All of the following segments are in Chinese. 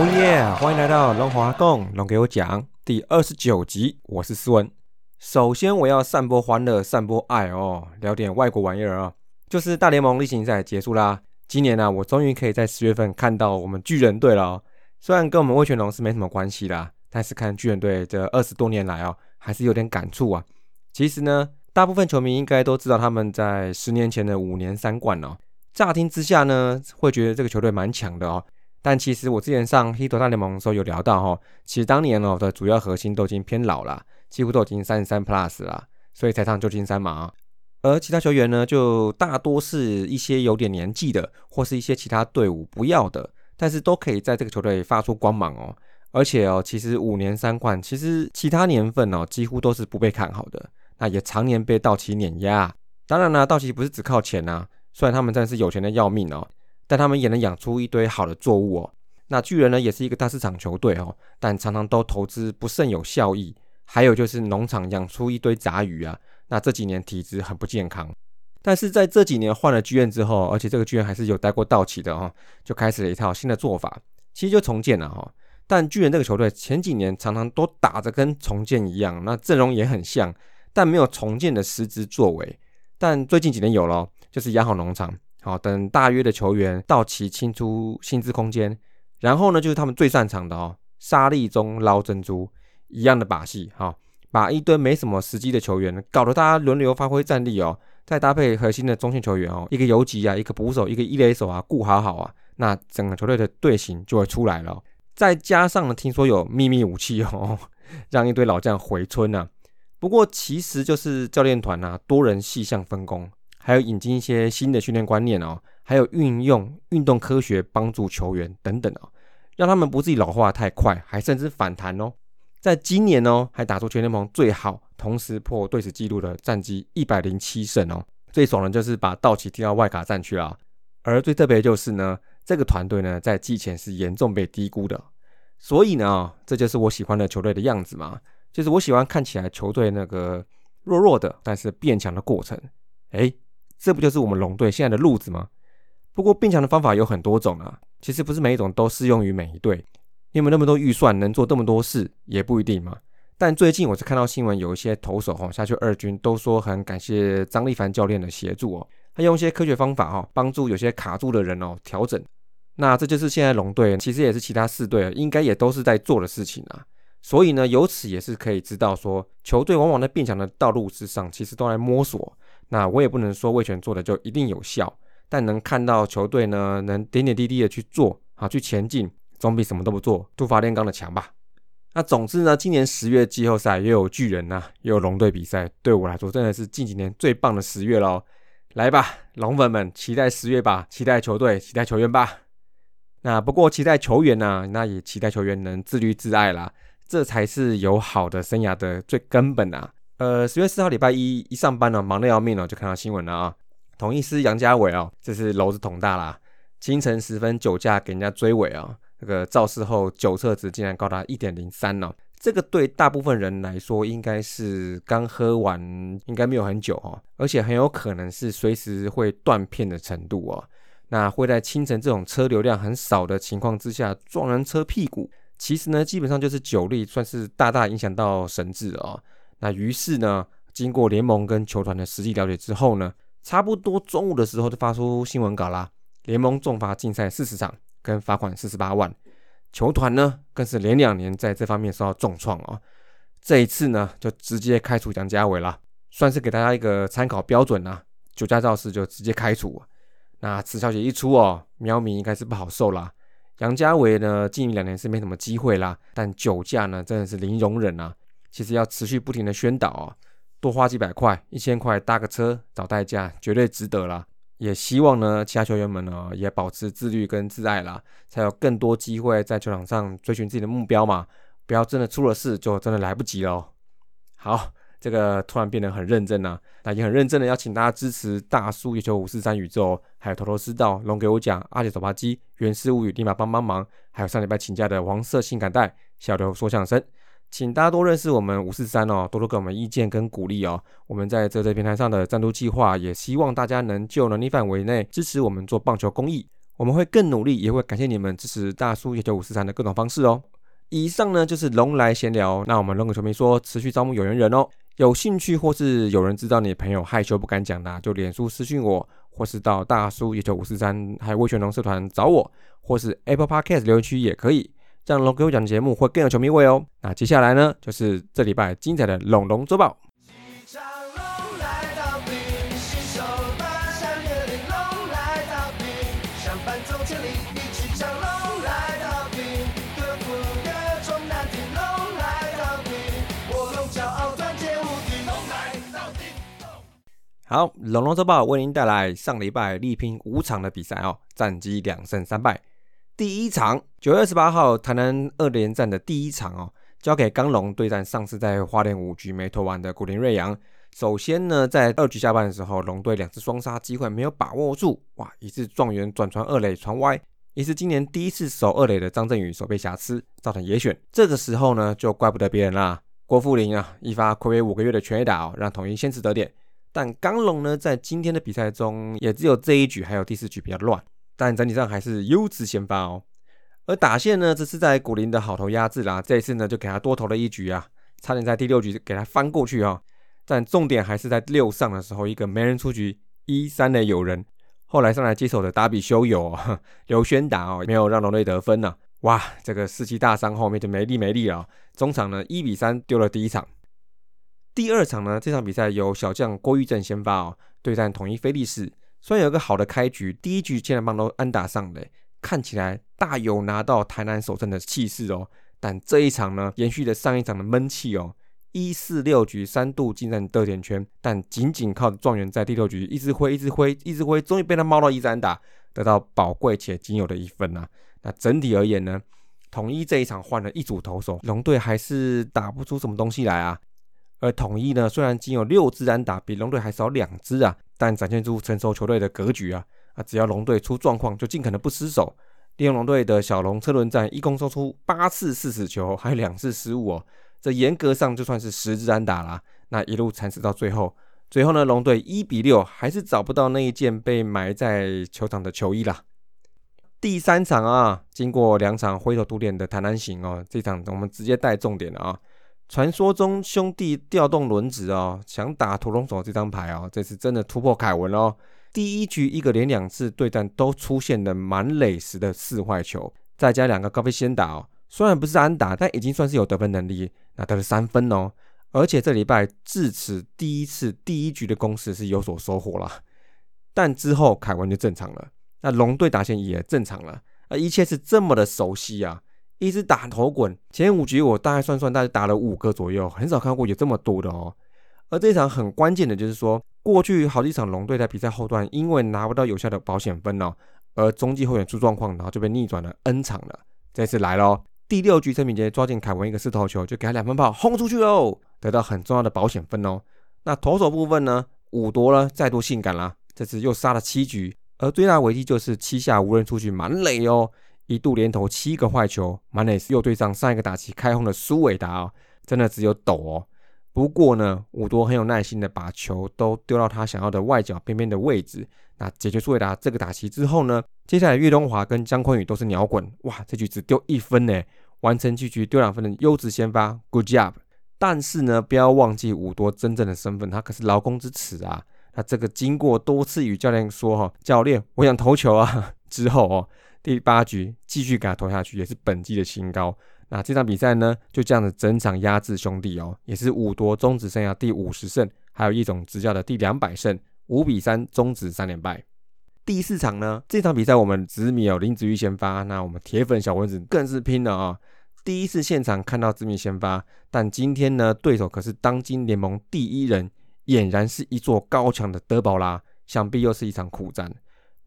哦耶！欢迎来到龙华共龙给我讲第二十九集，我是思文。首先我要散播欢乐，散播爱哦，聊点外国玩意儿啊，就是大联盟例行赛结束啦。今年呢，我终于可以在十月份看到我们巨人队了。哦虽然跟我们魏全龙是没什么关系啦，但是看巨人队这二十多年来哦，还是有点感触啊。其实呢，大部分球迷应该都知道他们在十年前的五年三冠哦。乍听之下呢，会觉得这个球队蛮强的哦。但其实我之前上《黑头大联盟》的时候有聊到哈，其实当年哦的主要核心都已经偏老了，几乎都已经三十三 plus 了，所以才上旧金山嘛。而其他球员呢，就大多是一些有点年纪的，或是一些其他队伍不要的，但是都可以在这个球队发出光芒哦。而且哦，其实五年三冠，其实其他年份哦几乎都是不被看好的，那也常年被道奇碾压。当然呢，道奇不是只靠钱呐，虽然他们真的是有钱的要命哦。但他们也能养出一堆好的作物哦。那巨人呢，也是一个大市场球队哦，但常常都投资不甚有效益。还有就是农场养出一堆杂鱼啊，那这几年体质很不健康。但是在这几年换了剧院之后，而且这个剧院还是有待过道奇的哦，就开始了一套新的做法，其实就重建了哈。但巨人这个球队前几年常常都打着跟重建一样，那阵容也很像，但没有重建的实质作为。但最近几年有了，就是养好农场。好，等大约的球员到齐清出薪资空间，然后呢，就是他们最擅长的哦，沙粒中捞珍珠一样的把戏，哈，把一堆没什么时机的球员搞得大家轮流发挥战力哦，再搭配核心的中线球员哦，一个游击啊，一个捕手，一个一垒手啊，顾好好啊，那整个球队的队形就会出来了。再加上呢，听说有秘密武器哦，让一堆老将回村啊。不过其实就是教练团啊，多人细项分工。还有引进一些新的训练观念哦，还有运用运动科学帮助球员等等哦，让他们不自己老化太快，还甚至反弹哦。在今年哦，还打出全联盟最好，同时破队史纪录的战绩一百零七胜哦。最爽的就是把道奇踢到外卡战去了。而最特别的就是呢，这个团队呢在季前是严重被低估的，所以呢，这就是我喜欢的球队的样子嘛，就是我喜欢看起来球队那个弱弱的，但是变强的过程，哎。这不就是我们龙队现在的路子吗？不过变强的方法有很多种啊，其实不是每一种都适用于每一队。你有那么多预算能做这么多事也不一定嘛。但最近我是看到新闻，有一些投手哈下去二军都说很感谢张立凡教练的协助哦，他用一些科学方法哈帮助有些卡住的人哦调整。那这就是现在龙队其实也是其他四队应该也都是在做的事情啊。所以呢，由此也是可以知道说，球队往往在变强的道路之上，其实都在摸索。那我也不能说魏权做的就一定有效，但能看到球队呢能点点滴滴的去做，好去前进，总比什么都不做、突发炼钢的强吧。那总之呢，今年十月季后赛又有巨人呐，又有龙队比赛，对我来说真的是近几年最棒的十月喽。来吧，龙粉们，期待十月吧，期待球队，期待球员吧。那不过期待球员呢，那也期待球员能自律自爱啦，这才是有好的生涯的最根本啊。呃，十月四号礼拜一一上班呢，忙得要命哦，就看到新闻了啊。同一师杨家伟哦，这是篓子捅大啦，清晨时分酒驾给人家追尾啊，这个肇事后酒测值竟然高达一点零三呢。这个对大部分人来说，应该是刚喝完，应该没有很久哦，而且很有可能是随时会断片的程度哦。那会在清晨这种车流量很少的情况之下撞人车屁股，其实呢，基本上就是酒力算是大大影响到神智哦。那于是呢，经过联盟跟球团的实际了解之后呢，差不多中午的时候就发出新闻稿啦。联盟重罚禁赛四十场，跟罚款四十八万。球团呢，更是连两年在这方面受到重创哦。这一次呢，就直接开除杨家伟了，算是给大家一个参考标准啊。酒驾肇事就直接开除。那此消息一出哦，喵咪应该是不好受啦。杨家伟呢，近两年是没什么机会啦，但酒驾呢，真的是零容忍啊。其实要持续不停的宣导啊，多花几百块、一千块搭个车找代驾，绝对值得啦。也希望呢，其他球员们呢也保持自律跟自爱啦，才有更多机会在球场上追寻自己的目标嘛。不要真的出了事就真的来不及了。好，这个突然变得很认真啊，那也很认真的邀请大家支持大叔月球五四三宇宙，还有头头是道龙给我讲阿杰手扒鸡原始物语立马帮帮忙，还有上礼拜请假的黄色性感带小刘说相声。请大家多认识我们五四三哦，多多给我们意见跟鼓励哦。我们在这这平台上的赞助计划，也希望大家能就能力范围内支持我们做棒球公益。我们会更努力，也会感谢你们支持大叔野球五四三的各种方式哦。以上呢就是龙来闲聊，那我们龙狗球迷说持续招募有缘人哦，有兴趣或是有人知道你朋友害羞不敢讲的，就脸书私讯我，或是到大叔野球五四三还有魏全龙社团找我，或是 Apple Podcast 留言区也可以，这样龙给我讲的节目会更有球迷味哦。那接下来呢就是这礼拜精彩的龙龙周报。好，龙龙周报为您带来上礼拜力拼五场的比赛哦，战绩两胜三败。第一场九月二十八号台南二连战的第一场哦，交给刚龙对战上次在花莲五局没投完的古林瑞阳。首先呢，在二局下半的时候，龙队两次双杀机会没有把握住，哇，一次状元转传二垒传歪，一次今年第一次守二垒的张振宇手被瑕疵，造成野选。这个时候呢，就怪不得别人啦，郭富林啊，一发暌违五个月的全垒打哦，让统一先持得点。但刚龙呢，在今天的比赛中，也只有这一局还有第四局比较乱，但整体上还是优质先发哦。而打线呢，这是在古林的好投压制啦，这一次呢就给他多投了一局啊，差点在第六局给他翻过去哦。但重点还是在六上的时候，一个没人出局一三的有人，后来上来接手的达比修友 刘轩达哦，没有让龙队得分呢。哇，这个士气大伤后面就没力没力了，中场呢一比三丢了第一场。第二场呢，这场比赛由小将郭玉正先发哦，对战统一菲利士。虽然有个好的开局，第一局竟然帮都安打上的，看起来大有拿到台南首胜的气势哦。但这一场呢，延续了上一场的闷气哦，一四六局三度进占得点圈，但仅仅靠状元在第六局一直挥，一直挥，一直挥，终于被他猫到一三打，得到宝贵且仅有的一分呐。那整体而言呢，统一这一场换了一组投手，龙队还是打不出什么东西来啊。而统一呢，虽然仅有六支安打，比龙队还少两支啊，但展现出成熟球队的格局啊啊！只要龙队出状况，就尽可能不失手。利用龙队的小龙车轮战，一共收出八次四死球，还有两次失误哦。这严格上就算是十支安打啦。那一路蚕食到最后，最后呢，龙队一比六，还是找不到那一件被埋在球场的球衣啦。第三场啊，经过两场灰头土脸的台南行哦，这场我们直接带重点了啊。传说中兄弟调动轮子哦，想打屠龙手这张牌哦，这次真的突破凯文哦。第一局一个连两次对战都出现了满垒时的四坏球，再加两个高飞先打哦，虽然不是安打，但已经算是有得分能力，那得了三分哦。而且这礼拜至此第一次第一局的攻势是有所收获了，但之后凯文就正常了，那龙队打线也正常了，而一切是这么的熟悉啊。一直打头滚，前五局我大概算算，大概打了五个左右，很少看过有这么多的哦。而这场很关键的就是说，过去好几场龙队在比赛后段，因为拿不到有效的保险分哦，而中继后援出状况，然后就被逆转了 N 场了。这次来喽，第六局陈敏杰抓进凯文一个四头球，就给他两分炮轰出去哦，得到很重要的保险分哦。那投手部分呢，五夺了再度性感啦，这次又杀了七局，而最大危机就是七下无人出局满垒哦。一度连投七个坏球，马内斯又对上上一个打击开轰的苏伟达哦，真的只有抖哦。不过呢，伍多很有耐心的把球都丢到他想要的外角边边的位置。那解决苏伟达这个打击之后呢，接下来岳东华跟姜坤宇都是鸟滚，哇，这局只丢一分呢，完成拒局丢两分的优质先发，good job。但是呢，不要忘记伍多真正的身份，他可是劳工之耻啊。那这个经过多次与教练说哈，教练我想投球啊 之后哦。第八局继续给他投下去，也是本季的新高。那这场比赛呢，就这样子整场压制兄弟哦，也是五夺终止生涯第五十胜，还有一种执教的第两百胜，五比三终止三连败。第四场呢，这场比赛我们紫米有林子玉先发，那我们铁粉小蚊子更是拼了啊！第一次现场看到紫米先发，但今天呢，对手可是当今联盟第一人，俨然是一座高墙的德保拉，想必又是一场苦战。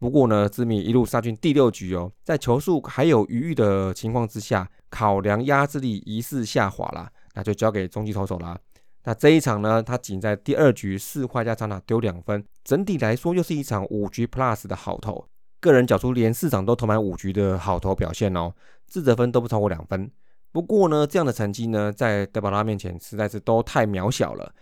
不过呢，智米一路杀进第六局哦，在球速还有余裕的情况之下，考量压制力疑似下滑了，那就交给中继投手啦。那这一场呢，他仅在第二局四坏加长打丢两分，整体来说又是一场五局 plus 的好投。个人缴出连四场都投满五局的好投表现哦，自责分都不超过两分。不过呢，这样的成绩呢，在德保拉面前实在是都太渺小了。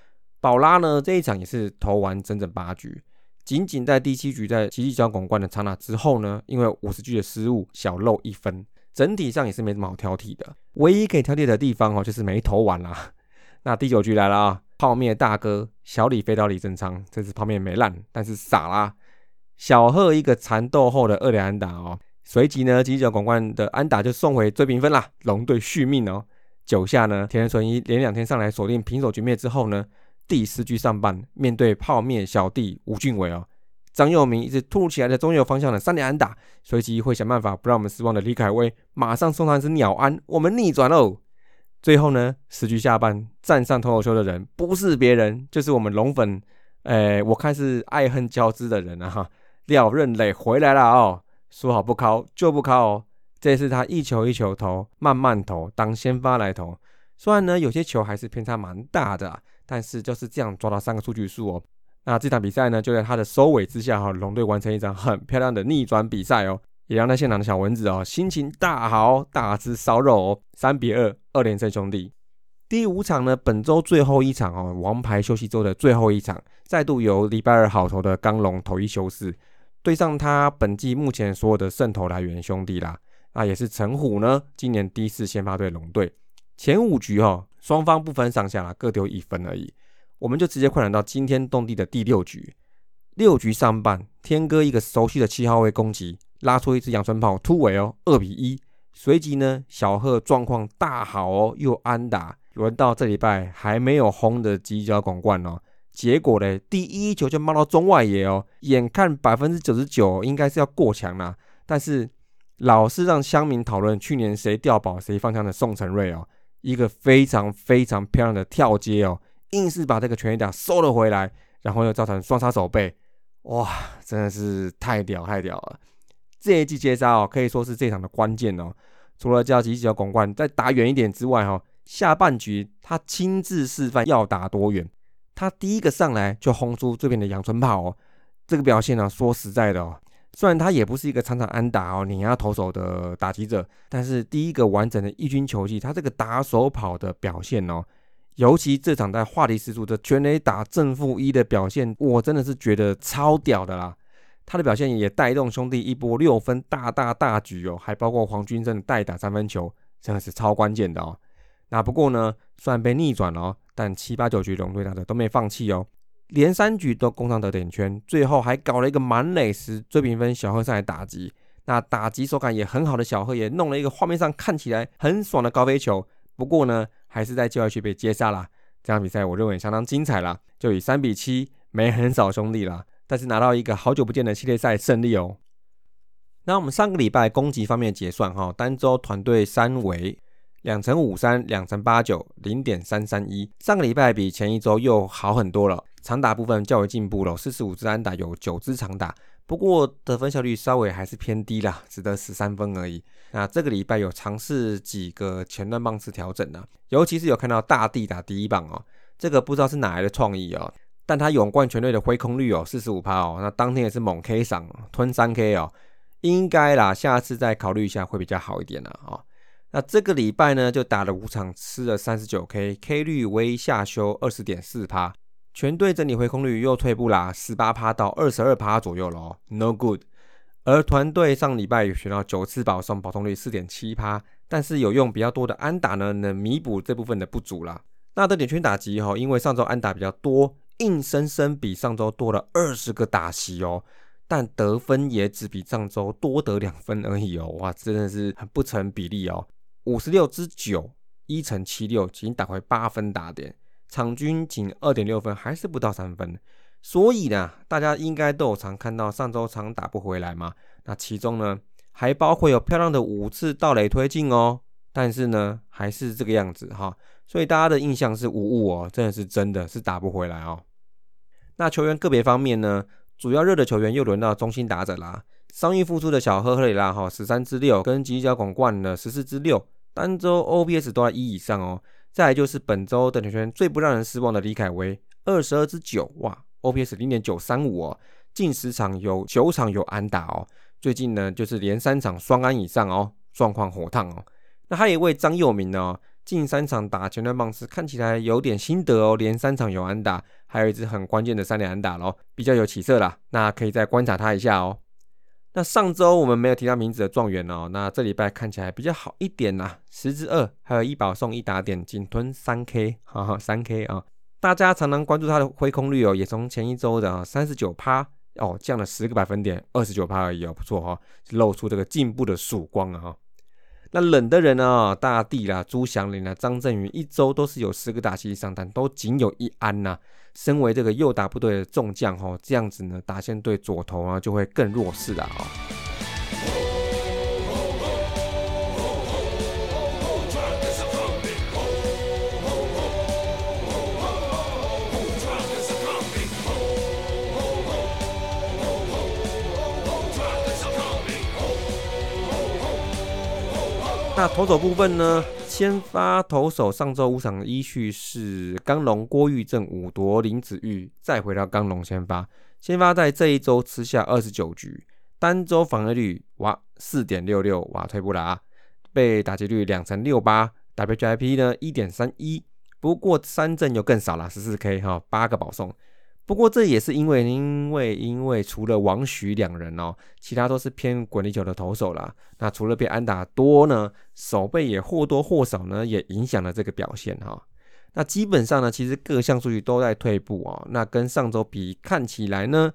宝拉呢，这一场也是投完整整八局。仅仅在第七局在奇迹交拱冠的刹那之后呢，因为五十局的失误小漏一分，整体上也是没什么好挑剔的。唯一可以挑剔的地方哦，就是没投完啦。那第九局来了啊，泡面大哥小李飞到李正昌，这次泡面没烂，但是傻啦。小贺一个缠斗后的二连安打哦，随即呢，犄角广冠的安打就送回追平分啦，龙队续命哦。九下呢，田纯一连两天上来锁定平手局面之后呢，第四局上半面对泡面小弟吴俊伟哦，张佑明一直突如其来的中右方向的三连安打，随即会想办法不让我们失望的李凯威马上送上一支鸟安，我们逆转喽。最后呢，十局下半站上投手球的人不是别人，就是我们龙粉，诶，我看是爱恨交织的人啊哈。廖任磊回来了哦，说好不敲就不敲哦。这次他一球一球投，慢慢投，当先发来投。虽然呢有些球还是偏差蛮大的，但是就是这样抓到三个数据数哦。那这场比赛呢就在他的收尾之下哈，龙队完成一场很漂亮的逆转比赛哦，也让在现场的小蚊子哦心情大好，大吃烧肉哦。三比二，二连胜兄弟。第五场呢，本周最后一场哦，王牌休息周的最后一场，再度由礼拜二好投的刚龙投一休四。对上他本季目前所有的胜投来源兄弟啦，那也是陈虎呢，今年第一次先发对龙队。前五局哈，双方不分上下啦，各丢一分而已。我们就直接快转到惊天动地的第六局。六局上半，天哥一个熟悉的七号位攻击，拉出一支阳春炮突围哦，二比一。随即呢，小贺状况大好哦，又安打。轮到这礼拜还没有轰的犄角广冠哦。结果呢，第一球就冒到中外野哦，眼看百分之九十九应该是要过墙啦，但是老是让乡民讨论去年谁掉宝谁放枪的宋承瑞哦，一个非常非常漂亮的跳接哦，硬是把这个全垒打收了回来，然后又造成双杀手背，哇，真的是太屌太屌了！这一记接杀哦，可以说是这场的关键哦。除了叫几脚广冠再打远一点之外哈，下半局他亲自示范要打多远。他第一个上来就轰出这边的阳春炮哦，这个表现呢，说实在的哦，虽然他也不是一个常常安打哦，碾压投手的打击者，但是第一个完整的一军球季，他这个打手跑的表现哦，尤其这场在话题十足的全垒打正负一的表现，我真的是觉得超屌的啦。他的表现也带动兄弟一波六分大大大局哦，还包括黄军正代打三分球，真的是超关键的哦。那不过呢，虽然被逆转了哦。但七八九局龙队打的都没放弃哦，连三局都攻上得点圈，最后还搞了一个满垒时追平分，小贺上来打击，那打击手感也很好的小贺也弄了一个画面上看起来很爽的高飞球，不过呢，还是在就要区被接杀了。这场比赛我认为相当精彩啦，就以三比七没很少兄弟啦，但是拿到一个好久不见的系列赛胜利哦。那我们上个礼拜攻击方面结算哈，单周团队三围。两乘五三，两乘八九，零点三三一。上个礼拜比前一周又好很多了，长打部分较为进步了，四十五支安打有九支长打，不过得分效率稍微还是偏低啦，只得十三分而已。那这个礼拜有尝试几个前段棒次调整呢，尤其是有看到大地打第一棒哦，这个不知道是哪来的创意哦，但他勇冠全队的挥空率哦，四十五趴哦，那当天也是猛 K 赏吞三 K 哦，应该啦，下次再考虑一下会比较好一点了哦。那这个礼拜呢，就打了五场，吃了三十九 K，K 率微下修二十点四趴，全队整体回空率又退步啦，十八趴到二十二趴左右咯 n o good。而团队上礼拜有选到九次保送，保送率四点七趴，但是有用比较多的安打呢，能弥补这部分的不足啦。那得点圈打击哈，因为上周安打比较多，硬生生比上周多了二十个打席哦，但得分也只比上周多得两分而已哦，哇，真的是很不成比例哦。五十六之九，一乘七六，仅打回八分打点，场均仅二点六分，还是不到三分。所以呢，大家应该都有常看到上周常打不回来嘛。那其中呢，还包括有漂亮的五次盗垒推进哦。但是呢，还是这个样子哈。所以大家的印象是无误哦，真的是真的是打不回来哦。那球员个别方面呢，主要热的球员又轮到中心打者啦。伤愈复出的小赫赫里拉哈十三支六，跟吉角广冠的十四支六，单周 OPS 都在一以上哦。再来就是本周的圈最不让人失望的李凯威，二十二支九，哇，OPS 零点九三五哦，近十场有九场有安打哦。最近呢就是连三场双安以上哦，状况火烫哦。那还有一位张佑明呢，近三场打前段棒次看起来有点心得哦，连三场有安打，还有一支很关键的三连安打咯，比较有起色啦。那可以再观察他一下哦。那上周我们没有提到名字的状元哦，那这礼拜看起来比较好一点啦，十之二，还有一保送一打点，仅吞三 K，哈哈，三 K 啊。大家常常关注它的回空率哦，也从前一周的三十九趴哦降了十个百分点，二十九趴而已哦，不错哈，露出这个进步的曙光啊哈。那冷的人呢？大地啦、朱祥林啦、张振宇，一周都是有十个打席上，单都仅有一安呐。身为这个右打部队的众将吼，这样子呢，打线队左头啊就会更弱势了啊。那投手部分呢？先发投手上周五场的依序是刚龙郭玉正、五夺林子玉，再回到刚龙先发。先发在这一周吃下二十九局，单周防御率哇四点六六哇退步了啊，被打击率两成六八，WIP 呢一点三一，不过三振又更少了十四 K 哈，八个保送。不过这也是因为，因为因为除了王许两人哦，其他都是偏滚地球的投手啦。那除了被安打多呢，手背也或多或少呢，也影响了这个表现哈。那基本上呢，其实各项数据都在退步哦。那跟上周比，看起来呢，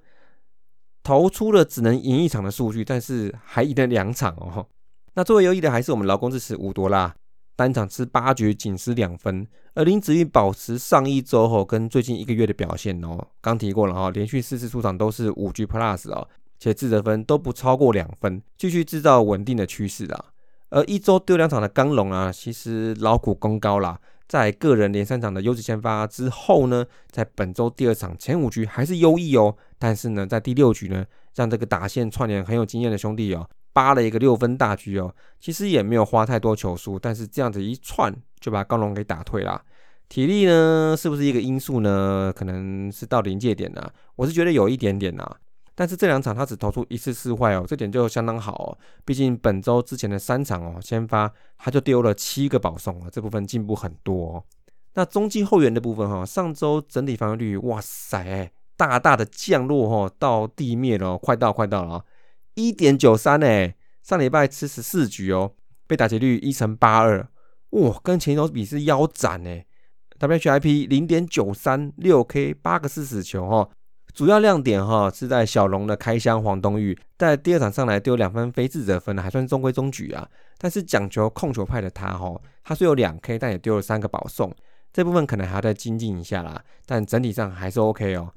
投出了只能赢一场的数据，但是还赢了两场哦。那作为优异的，还是我们劳工支持五多啦。单场吃八局，仅失两分。而林子玉保持上一周后跟最近一个月的表现哦，刚提过了哈，连续四次出场都是五局 plus 哦，且自责分都不超过两分，继续制造稳定的趋势啊。而一周丢两场的刚龙啊，其实劳苦功高啦，在个人连三场的优质先发之后呢，在本周第二场前五局还是优异哦，但是呢，在第六局呢，让这个打线串联很有经验的兄弟哦。扒了一个六分大局哦，其实也没有花太多球数，但是这样子一串就把高龙给打退了。体力呢，是不是一个因素呢？可能是到临界点了，我是觉得有一点点呐。但是这两场他只投出一次四坏哦，这点就相当好哦。毕竟本周之前的三场哦，先发他就丢了七个保送啊，这部分进步很多。哦。那中继后援的部分哈，上周整体防御率哇塞，大大的降落哈，到地面了，快到快到了啊。一点九三哎，上礼拜吃十四局哦，被打击率一成八二，哇，跟前一周比是腰斩哎。WHIP 零点九三六 K 八个四死球哈，主要亮点哈是在小龙的开箱黄东玉，在第二场上来丢两分非自责分，还算中规中矩啊。但是讲求控球派的他哈，他虽有两 K，但也丢了三个保送，这部分可能还要再精进一下啦。但整体上还是 OK 哦。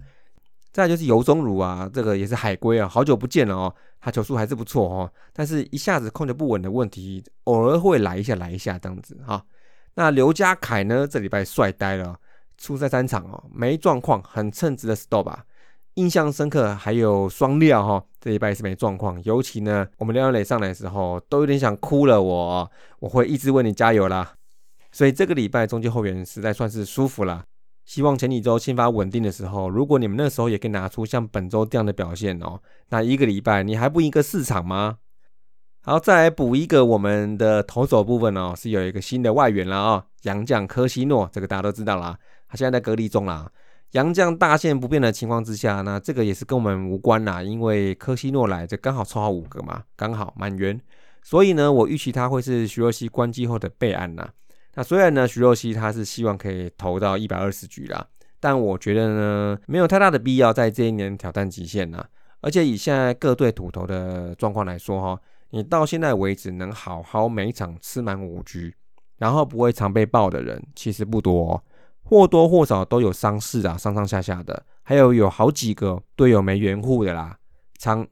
再就是尤中儒啊，这个也是海归啊，好久不见了哦。他球速还是不错哦，但是一下子控制不稳的问题，偶尔会来一下来一下这样子哈。那刘家凯呢，这礼拜帅呆了，出赛三场哦，没状况，很称职的 stop 啊。印象深刻还有双料哈，这礼拜是没状况，尤其呢，我们廖磊上来的时候都有点想哭了，我我会一直为你加油啦。所以这个礼拜中间后援实在算是舒服了。希望前几周先发稳定的时候，如果你们那时候也可以拿出像本周这样的表现哦，那一个礼拜你还不赢个市场吗？好，再来补一个我们的投手部分哦，是有一个新的外援了啊，杨将科西诺，这个大家都知道啦，他现在在隔离中啦。杨将大线不变的情况之下，那这个也是跟我们无关啦，因为科西诺来，这刚好凑好五个嘛，刚好满员，所以呢，我预期他会是徐若曦关机后的备案呐。那虽然呢，徐若曦他是希望可以投到一百二十局啦，但我觉得呢，没有太大的必要在这一年挑战极限呐。而且以现在各队土投的状况来说哈，你到现在为止能好好每场吃满五局，然后不会常被爆的人其实不多，或多或少都有伤势啊，上上下下的，还有有好几个队友没援护的啦，长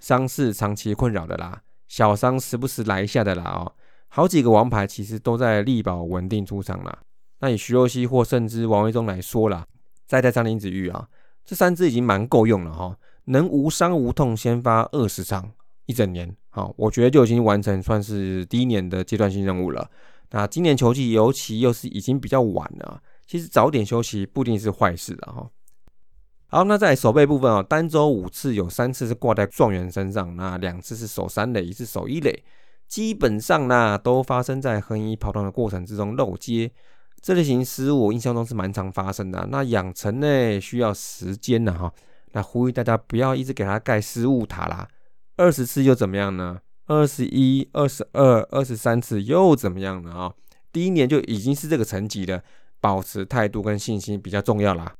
伤势长期困扰的啦，小伤时不时来一下的啦哦。好几个王牌其实都在力保稳定出场了。那以徐若曦或甚至王维忠来说啦，再带上林子玉啊，这三支已经蛮够用了哈，能无伤无痛先发二十场一整年，好，我觉得就已经完成算是第一年的阶段性任务了。那今年球季尤其又是已经比较晚了，其实早点休息不一定是坏事的哈。好，那在守备部分啊，单周五次有三次是挂在状元身上，那两次是守三垒，一次守一垒。基本上呢都发生在横移跑动的过程之中漏接。这类型失误我印象中是蛮常发生的。那养成呢需要时间的哈。那呼吁大家不要一直给他盖失误塔啦。二十次又怎么样呢？二十一、二十二、二十三次又怎么样呢？啊，第一年就已经是这个层级了，保持态度跟信心比较重要啦。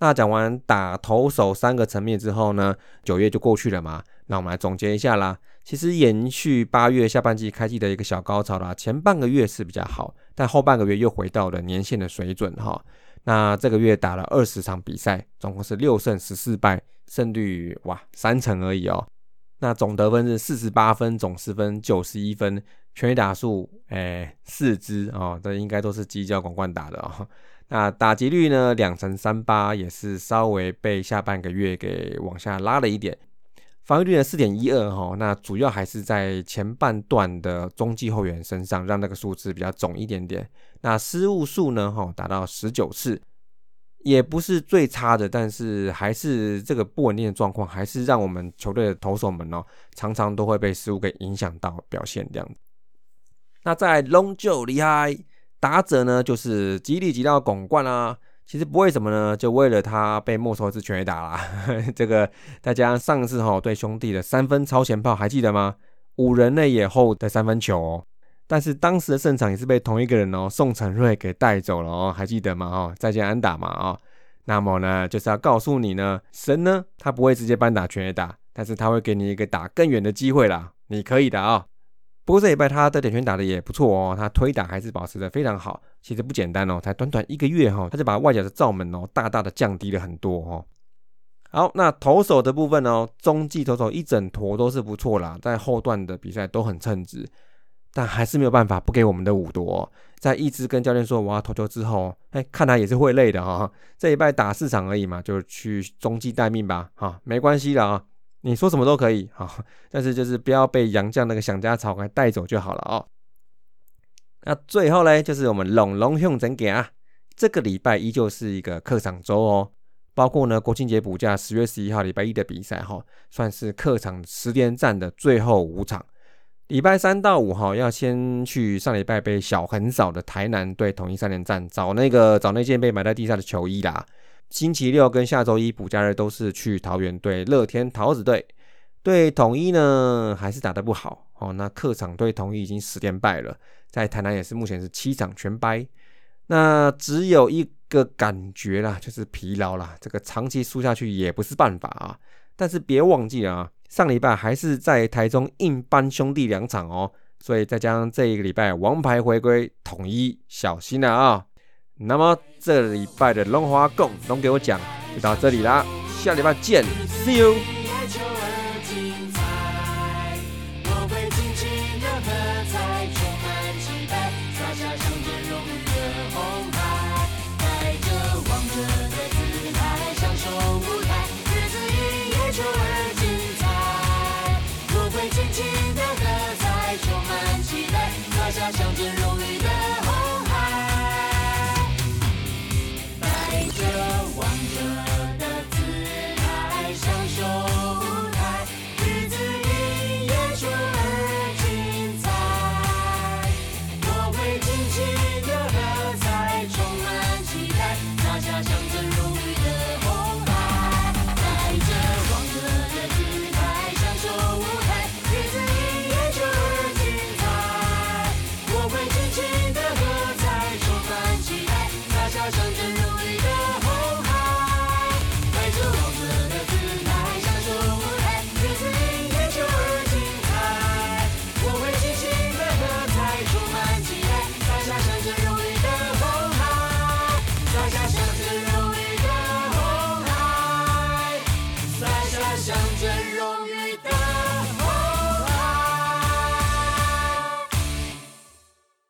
那讲完打投手三个层面之后呢，九月就过去了嘛。那我们来总结一下啦。其实延续八月下半季开季的一个小高潮啦，前半个月是比较好，但后半个月又回到了年线的水准哈。那这个月打了二十场比赛，总共是六胜十四败，胜率哇三成而已哦。那总得分是四十八分，总失分九十一分，全垒打数诶四支哦，这应该都是犄角广冠打的哦。那打击率呢两成三八，也是稍微被下半个月给往下拉了一点。防御率呢四点一二哈，那主要还是在前半段的中继后援身上，让那个数字比较肿一点点。那失误数呢哈达到十九次。也不是最差的，但是还是这个不稳定的状况，还是让我们球队的投手们哦，常常都会被失误给影响到表现这样。那在龙九厉害，打者呢就是吉利吉到拱冠啊，其实不为什么呢，就为了他被没收一次全垒打啦。这个大家上次哈对兄弟的三分超前炮还记得吗？五人内野后的三分球哦。但是当时的胜场也是被同一个人哦，宋承瑞给带走了哦，还记得吗？哦，再见安打嘛啊，那么呢，就是要告诉你呢，神呢，他不会直接扳打全垒打，但是他会给你一个打更远的机会啦，你可以的啊。不过这礼拜他的点拳打的也不错哦，他推打还是保持的非常好，其实不简单哦，才短短一个月哈，他就把外角的罩门哦大大的降低了很多哦。好，那投手的部分呢，中继投手一整坨都是不错啦，在后段的比赛都很称职。但还是没有办法不给我们的五夺，在一直跟教练说我要投球之后，哎，看来也是会累的哈。这一拜打四场而已嘛，就去中继待命吧，哈，没关系的啊，你说什么都可以哈，但是就是不要被杨绛那个想家草给带走就好了哦。那最后呢，就是我们龙龙熊整给啊，这个礼拜依旧是一个客场周哦，包括呢国庆节补假十月十一号礼拜一的比赛哈，算是客场十连战的最后五场。礼拜三到五号要先去上礼拜被小横扫的台南队统一三连战找那个找那件被埋在地下的球衣啦。星期六跟下周一补假日都是去桃园队乐天桃子队。对统一呢还是打得不好哦。那客场对统一已经十连败了，在台南也是目前是七场全败。那只有一个感觉啦，就是疲劳啦。这个长期输下去也不是办法啊。但是别忘记了啊。上礼拜还是在台中硬扳兄弟两场哦，所以再加上这一个礼拜王牌回归，统一小心了啊！那么这礼拜的龙华共龙给我讲就到这里啦，下礼拜见，See you。